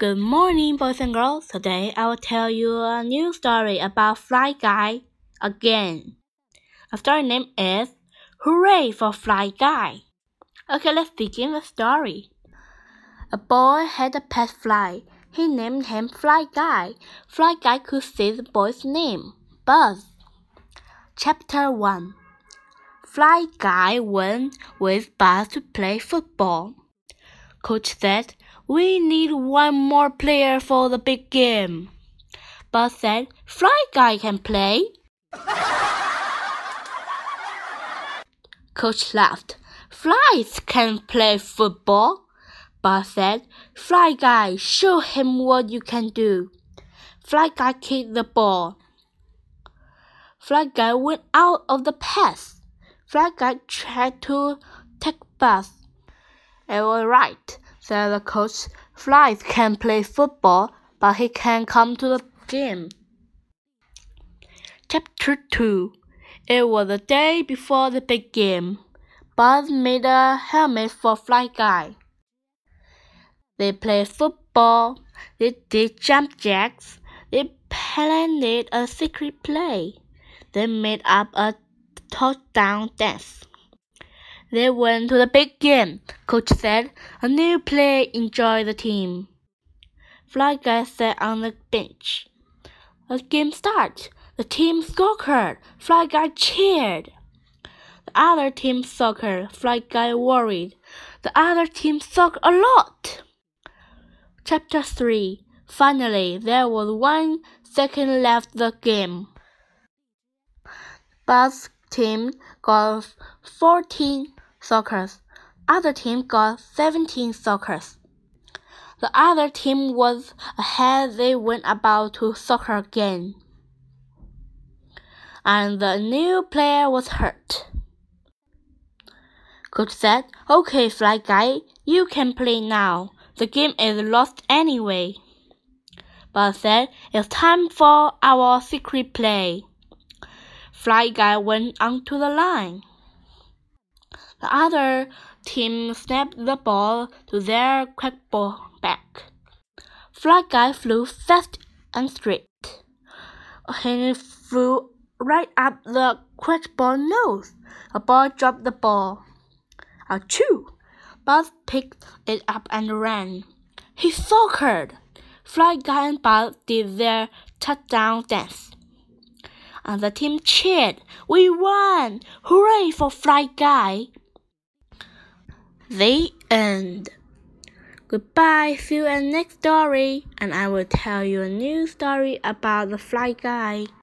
Good morning, boys and girls. Today I will tell you a new story about Fly Guy again. The story name is Hooray for Fly Guy. Okay, let's begin the story. A boy had a pet fly. He named him Fly Guy. Fly Guy could see the boy's name, Buzz. Chapter 1 Fly Guy went with Buzz to play football. Coach said, We need one more player for the big game. Buzz said, Fly Guy can play. Coach laughed. Flies can play football. Buzz said, Fly Guy, show him what you can do. Fly Guy kicked the ball. Fly Guy went out of the pass. Fly Guy tried to take Buzz. It was right, said the coach. Flies can play football, but he can't come to the game. Chapter 2 It was the day before the big game. Buzz made a helmet for Fly Guy. They played football, they did jump jacks, they planned a secret play, they made up a touchdown dance. They went to the big game. Coach said, a new player enjoy the team. Fly guy sat on the bench. The game started. The team soccer. Fly guy cheered. The other team soccer. Fly guy worried. The other team soccer a lot. Chapter 3 Finally, there was one second left the game. Buzz team got 14 sockers. Other team got 17 sockers. The other team was ahead. They went about to soccer again. And the new player was hurt. Coach said, Okay, Fly Guy, you can play now. The game is lost anyway. But said, It's time for our secret play. Fly Guy went onto the line. The other team snapped the ball to their quarterback. Fly Guy flew fast and straight. He flew right up the quarterback nose. The ball dropped the ball. Achoo! Buzz picked it up and ran. He soccered. Fly Guy and Buzz did their touchdown dance. And the team cheered. We won! Hooray for Fly Guy! The end. Goodbye, see you in next story, and I will tell you a new story about the fly guy.